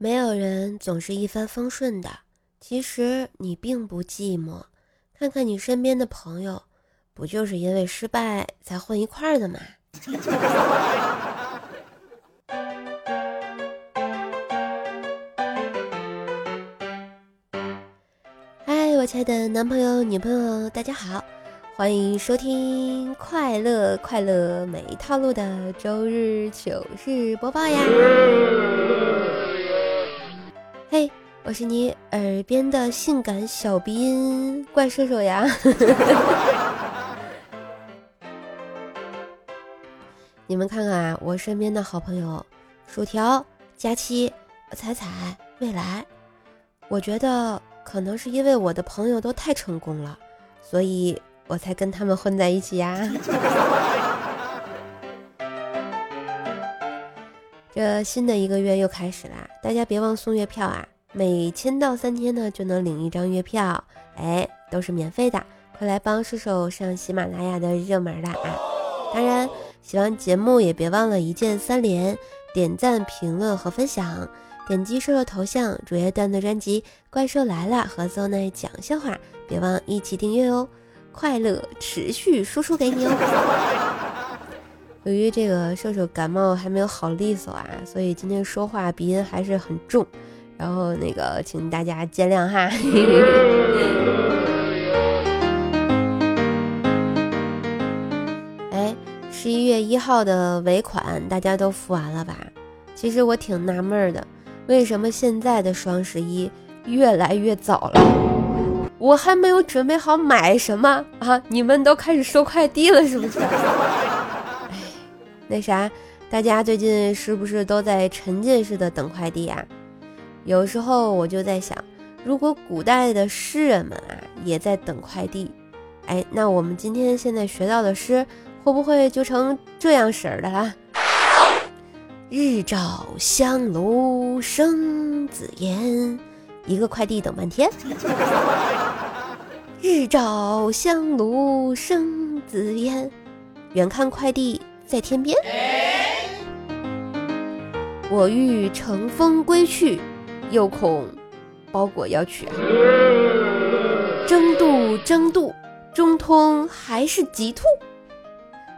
没有人总是一帆风顺的，其实你并不寂寞。看看你身边的朋友，不就是因为失败才混一块儿的吗？嗨，我亲爱的男朋友、女朋友，大家好，欢迎收听快乐快乐没套路的周日糗事播报呀！我是你耳边的性感小鼻音怪兽手呀！你们看看啊，我身边的好朋友薯条、佳期、彩彩、未来，我觉得可能是因为我的朋友都太成功了，所以我才跟他们混在一起呀。这新的一个月又开始啦，大家别忘送月票啊！每签到三天呢，就能领一张月票，哎，都是免费的，快来帮射手上喜马拉雅的热门啦啊！当然，喜欢节目也别忘了一键三连，点赞、评论和分享，点击射手头像主页段的专辑《怪兽来了》和邹奈讲笑话，别忘一起订阅哦，快乐持续输出给你哦。由于这个射手感冒还没有好利索啊，所以今天说话鼻音还是很重，然后那个请大家见谅哈。哎，十一月一号的尾款大家都付完了吧？其实我挺纳闷的，为什么现在的双十一越来越早了？我还没有准备好买什么啊，你们都开始收快递了是不是？哎那啥，大家最近是不是都在沉浸式的等快递啊？有时候我就在想，如果古代的诗人们啊也在等快递，哎，那我们今天现在学到的诗会不会就成这样式儿的啦？日照香炉生紫烟，一个快递等半天。日照香炉生紫烟，远看快递。在天边，我欲乘风归去，又恐包裹要取啊。争渡，争渡，中通还是急兔？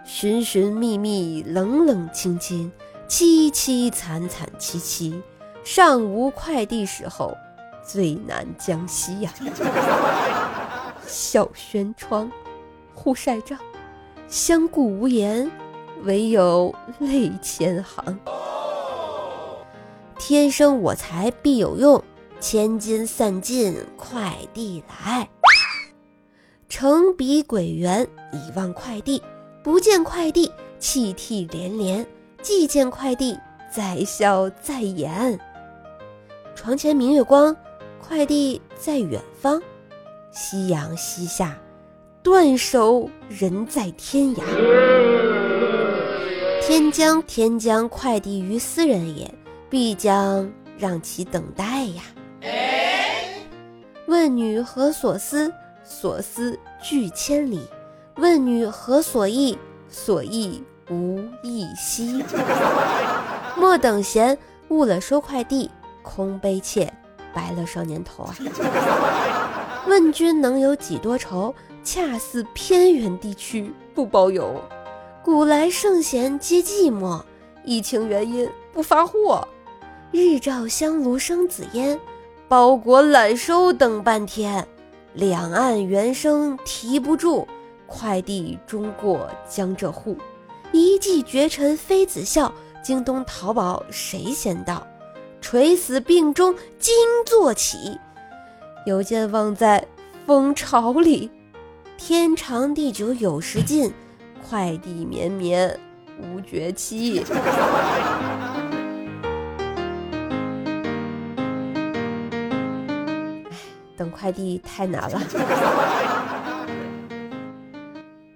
寻寻觅觅，冷冷清清，凄凄惨惨戚戚，尚无快递时候，最难将息呀！小轩窗，忽晒帐，相顾无言。唯有泪千行。天生我材必有用，千金散尽快递来。成比鬼缘，以望快递。不见快递，泣涕连连；既见快递，在笑在颜。床前明月光，快递在远方。夕阳西下，断手人在天涯。天将天将快递于斯人也，必将让其等待呀。问女何所思？所思距千里。问女何所忆？所忆无忆兮。莫等闲，误了收快递，空悲切，白了少年头啊。问君能有几多愁？恰似偏远地区不包邮。古来圣贤皆寂寞，疫情原因不发货。日照香炉生紫烟，包裹揽收等半天。两岸猿声啼不住，快递终过江浙沪。一骑绝尘妃子笑，京东淘宝谁先到？垂死病中惊坐起，邮件忘在蜂巢里。天长地久有时尽。快递绵绵无绝期。快递太难了。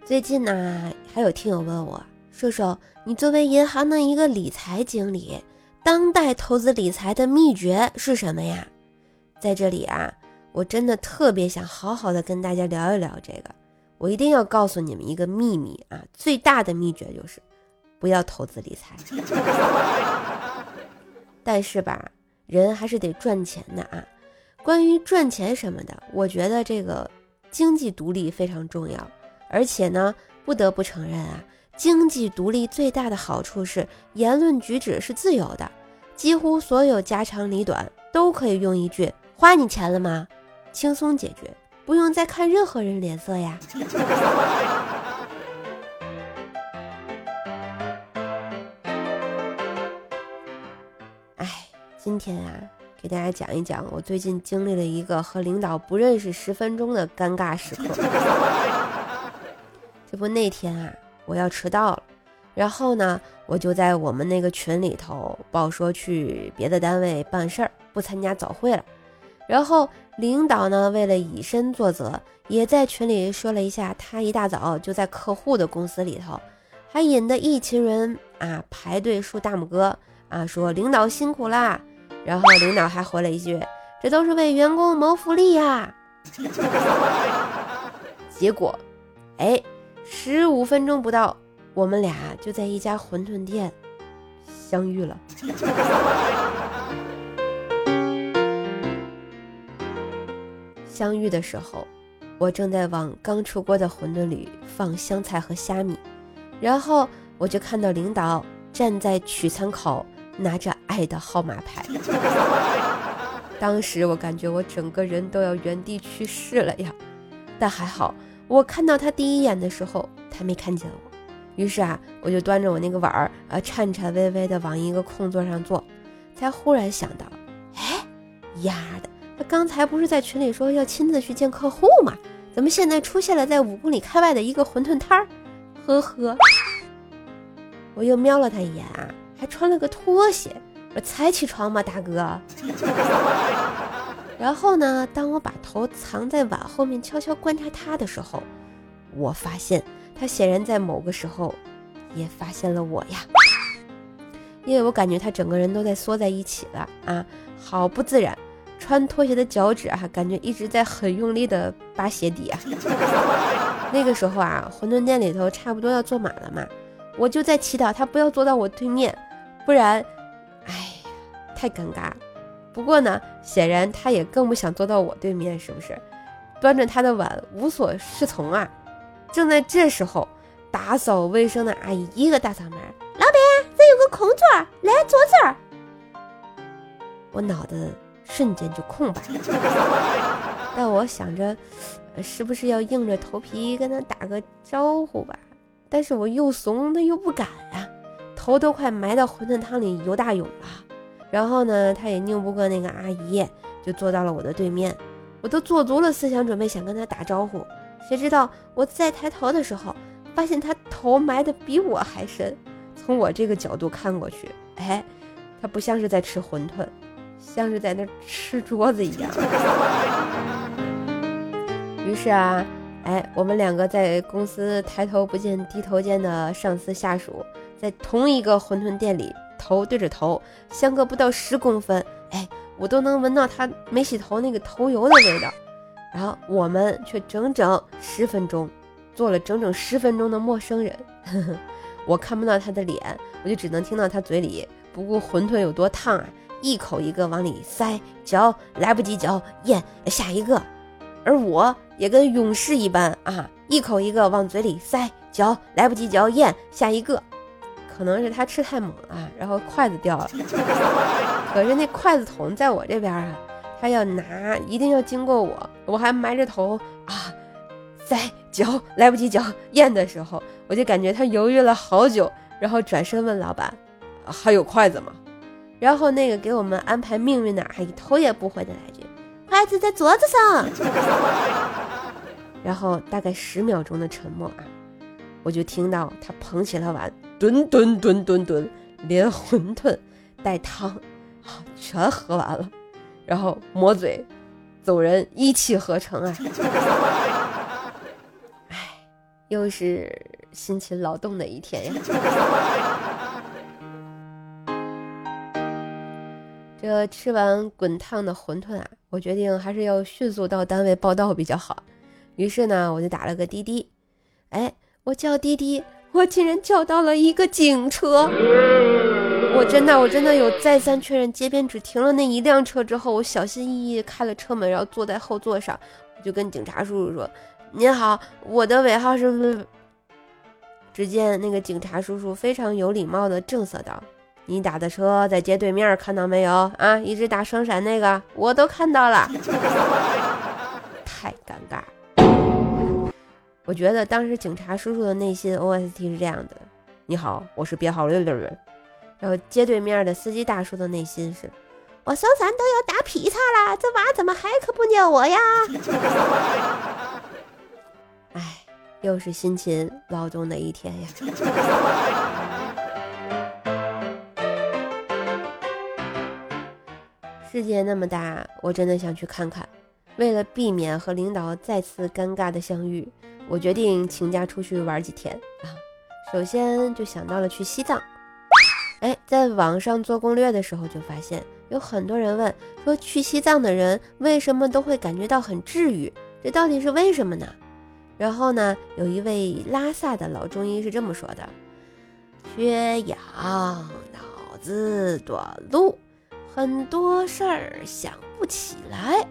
最近呢，还有听友问我，瘦瘦你作为银行的一个理财经理，当代投资理财的秘诀是什么呀？在这里啊，我真的特别想好好的跟大家聊一聊这个。我一定要告诉你们一个秘密啊！最大的秘诀就是不要投资理财。但是吧，人还是得赚钱的啊。关于赚钱什么的，我觉得这个经济独立非常重要。而且呢，不得不承认啊，经济独立最大的好处是言论举止是自由的，几乎所有家长里短都可以用一句“花你钱了吗”轻松解决，不用再看任何人脸色呀。哎，今天啊，给大家讲一讲我最近经历了一个和领导不认识十分钟的尴尬时刻。这不那天啊，我要迟到了，然后呢，我就在我们那个群里头报说去别的单位办事儿，不参加早会了。然后领导呢，为了以身作则，也在群里说了一下，他一大早就在客户的公司里头，还引得一群人啊排队竖大拇哥啊，说领导辛苦啦。然后领导还回了一句：“这都是为员工谋福利呀。”结果，哎。十五分钟不到，我们俩就在一家馄饨店相遇了。相遇的时候，我正在往刚出锅的馄饨里放香菜和虾米，然后我就看到领导站在取餐口，拿着爱的号码牌。当时我感觉我整个人都要原地去世了呀，但还好。我看到他第一眼的时候，他没看见我，于是啊，我就端着我那个碗儿，啊，颤颤巍巍的往一个空座上坐，才忽然想到，哎，丫的，他刚才不是在群里说要亲自去见客户吗？怎么现在出现了在五公里开外的一个馄饨摊儿？呵呵，我又瞄了他一眼啊，还穿了个拖鞋，我才起床吗，大哥？然后呢？当我把头藏在碗后面，悄悄观察他的时候，我发现他显然在某个时候也发现了我呀。因为我感觉他整个人都在缩在一起了啊，好不自然。穿拖鞋的脚趾啊，感觉一直在很用力的扒鞋底啊。那个时候啊，馄饨店里头差不多要坐满了嘛，我就在祈祷他不要坐到我对面，不然，哎呀，太尴尬。不过呢，显然他也更不想坐到我对面，是不是？端着他的碗无所适从啊！正在这时候，打扫卫生的阿姨一个大嗓门：“老板，这有个空座，来坐这儿。”我脑子瞬间就空白了。但我想着，是不是要硬着头皮跟他打个招呼吧？但是我又怂，他又不敢啊，头都快埋到馄饨汤里游大泳了。然后呢，他也拧不过那个阿姨，就坐到了我的对面。我都做足了思想准备，想跟他打招呼，谁知道我再抬头的时候，发现他头埋的比我还深。从我这个角度看过去，哎，他不像是在吃馄饨，像是在那吃桌子一样。于是啊，哎，我们两个在公司抬头不见低头见的上司下属，在同一个馄饨店里。头对着头，相隔不到十公分，哎，我都能闻到他没洗头那个头油的味道。然后我们却整整十分钟，做了整整十分钟的陌生人。呵 呵我看不到他的脸，我就只能听到他嘴里不顾馄饨有多烫啊，一口一个往里塞，嚼来不及嚼，咽下一个。而我也跟勇士一般啊，一口一个往嘴里塞，嚼来不及嚼，咽下一个。可能是他吃太猛了，然后筷子掉了。可是那筷子筒在我这边啊，他要拿一定要经过我，我还埋着头啊，塞嚼来不及嚼咽的时候，我就感觉他犹豫了好久，然后转身问老板：“还有筷子吗？”然后那个给我们安排命运的阿姨头也不回的来句：“子在桌子上。”然后大概十秒钟的沉默啊，我就听到他捧起了碗。吨吨吨吨吨，连馄饨带汤，全喝完了，然后抹嘴，走人，一气呵成啊！哎，又是辛勤劳动的一天呀。这吃完滚烫的馄饨啊，我决定还是要迅速到单位报道比较好。于是呢，我就打了个滴滴，哎，我叫滴滴。我竟然叫到了一个警车，我真的我真的有再三确认，街边只停了那一辆车之后，我小心翼翼开了车门，然后坐在后座上，我就跟警察叔叔说：“您好，我的尾号是。”只见那个警察叔叔非常有礼貌的正色道：“你打的车在街对面，看到没有啊？一直打双闪那个，我都看到了。”太尴尬。我觉得当时警察叔叔的内心 OST 是这样的：“你好，我是编号六六六。”然后街对面的司机大叔的内心是：“我双闪都要打劈叉了，这娃怎么还可不鸟我呀？” 哎，又是辛勤劳动的一天呀！世界那么大，我真的想去看看。为了避免和领导再次尴尬的相遇。我决定请假出去玩几天啊！首先就想到了去西藏。哎，在网上做攻略的时候就发现，有很多人问说，去西藏的人为什么都会感觉到很治愈？这到底是为什么呢？然后呢，有一位拉萨的老中医是这么说的：缺氧，脑子短路，很多事儿想不起来。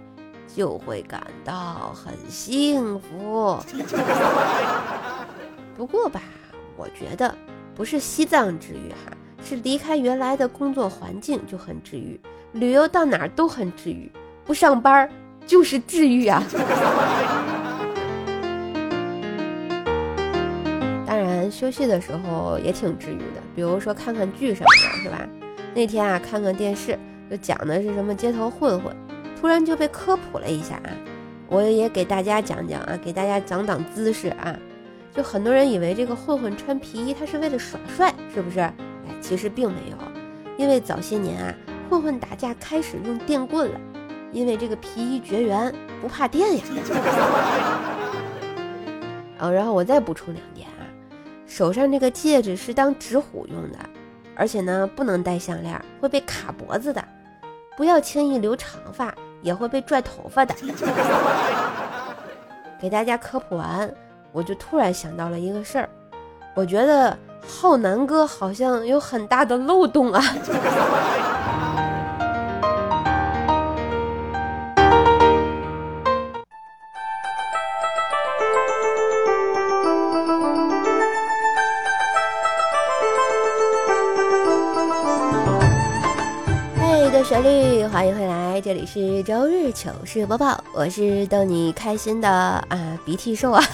就会感到很幸福。不过吧，我觉得不是西藏治愈哈，是离开原来的工作环境就很治愈，旅游到哪儿都很治愈，不上班就是治愈啊。当然，休息的时候也挺治愈的，比如说看看剧什么的，是吧？那天啊，看看电视，就讲的是什么街头混混。突然就被科普了一下啊，我也给大家讲讲啊，给大家长长姿势啊。就很多人以为这个混混穿皮衣他是为了耍帅，是不是？哎，其实并没有，因为早些年啊，混混打架开始用电棍了，因为这个皮衣绝缘，不怕电呀。啊，然后我再补充两点啊，手上这个戒指是当指虎用的，而且呢不能戴项链，会被卡脖子的，不要轻易留长发。也会被拽头发的。给大家科普完，我就突然想到了一个事儿，我觉得浩南哥好像有很大的漏洞啊。是周日糗事播报，我是逗你开心的啊鼻涕兽啊，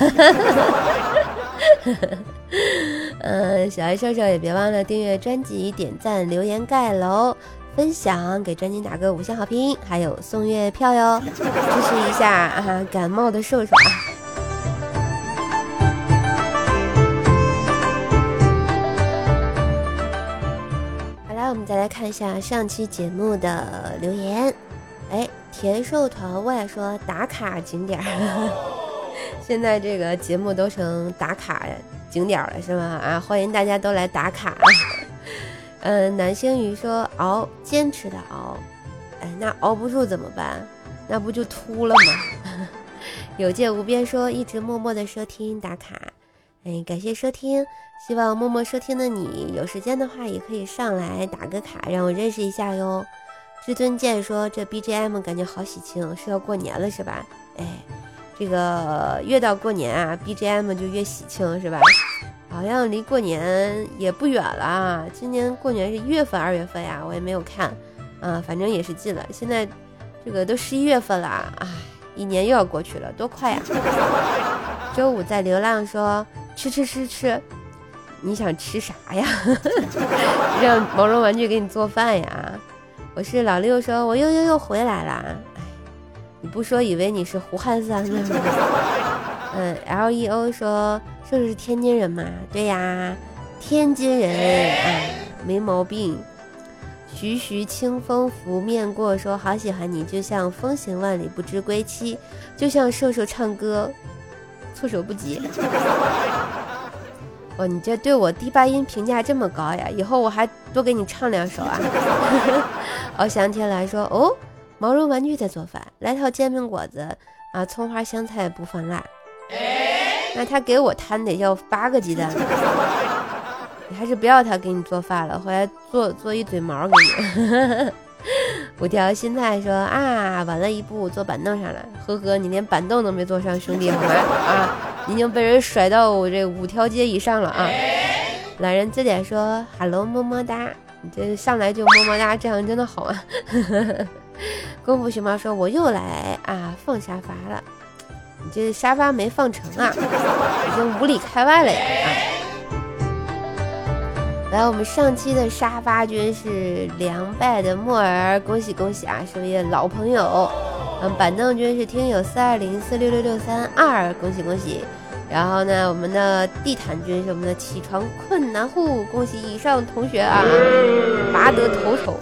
呃，小爱瘦瘦也别忘了订阅专辑、点赞、留言、盖楼、分享，给专辑打个五星好评，还有送月票哟，支持一下啊感冒的瘦瘦啊。我们再来看一下上期节目的留言。哎，甜瘦团外说打卡景点儿，现在这个节目都成打卡景点了是吗？啊，欢迎大家都来打卡。嗯，南星鱼说熬，坚持的熬。哎，那熬不住怎么办？那不就秃了吗？有界无边说一直默默的收听打卡。哎，感谢收听，希望默默收听的你有时间的话也可以上来打个卡，让我认识一下哟。至尊剑说这 BGM 感觉好喜庆，是要过年了是吧？哎，这个越到过年啊，BGM 就越喜庆是吧？好像离过年也不远了，今年过年是一月份、二月份呀，我也没有看啊，反正也是近了。现在这个都十一月份了，哎，一年又要过去了，多快呀！周五在流浪说。吃吃吃吃，你想吃啥呀？让毛绒玩具给你做饭呀？我是老六，说我又又又回来了。哎，你不说以为你是胡汉三呢。嗯，L E O 说这是天津人嘛？对呀，天津人，哎，没毛病。徐徐清风拂面过，说好喜欢你，就像风行万里不知归期，就像瘦瘦唱歌。措手不及。哦，你这对我低八音评价这么高呀？以后我还多给你唱两首啊。哦，想起来说哦，毛绒玩具在做饭，来套煎饼果子啊，葱花香菜不放辣。那他给我摊得要八个鸡蛋。你 还是不要他给你做饭了，回来做做一嘴毛给你。五条心态说啊，晚了一步坐板凳上了，呵呵，你连板凳都没坐上，兄弟好吗？啊，已经被人甩到我这五条街以上了啊！懒人字典说，Hello，么么哒，你这上来就么么哒，这样真的好吗？功夫熊猫说，我又来啊，放沙发了，你这沙发没放成啊，已经无里开外了呀！啊。来，我们上期的沙发君是凉败的木耳，恭喜恭喜啊，是位老朋友。嗯，板凳君是听友四二零四六六六三二，恭喜恭喜。然后呢，我们的地毯君是我们的起床困难户，恭喜以上同学啊，拔得头筹。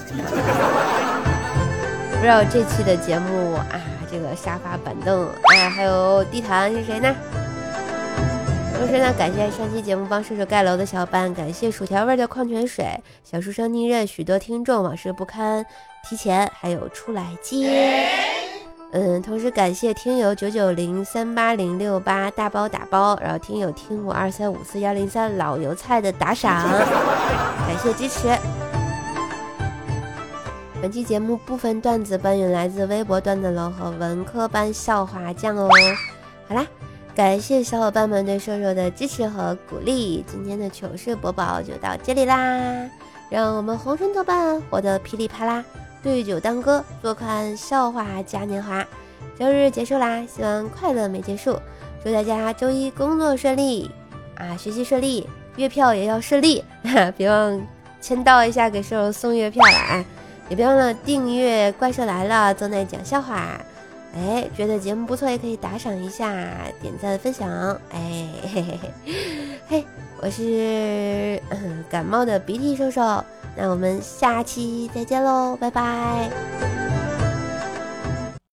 不知道这期的节目啊，这个沙发板凳，哎，还有地毯是谁呢？同时呢，感谢上期节目帮射手盖楼的小伙伴，感谢薯条味的矿泉水，小书生逆刃，许多听众往事不堪提前，还有出来接。嗯，同时感谢听友九九零三八零六八大包打包，然后听友听我二三五四幺零三老油菜的打赏，感谢支持。本期节目部分段子搬运来自微博段子楼和文科班笑话酱哦。好啦。感谢小伙伴们对瘦瘦的支持和鼓励，今天的糗事播报就到这里啦！让我们红尘作伴，活得噼里啪啦，对酒当歌，坐看笑话嘉年华。周日结束啦，希望快乐没结束，祝大家周一工作顺利啊，学习顺利，月票也要顺利，别忘签到一下给瘦瘦送月票了啊！也别忘了订阅《怪兽来了》，正在讲笑话。哎，觉得节目不错，也可以打赏一下，点赞分享。哎，嘿嘿嘿，嘿，我是感冒的鼻涕兽兽，那我们下期再见喽，拜拜。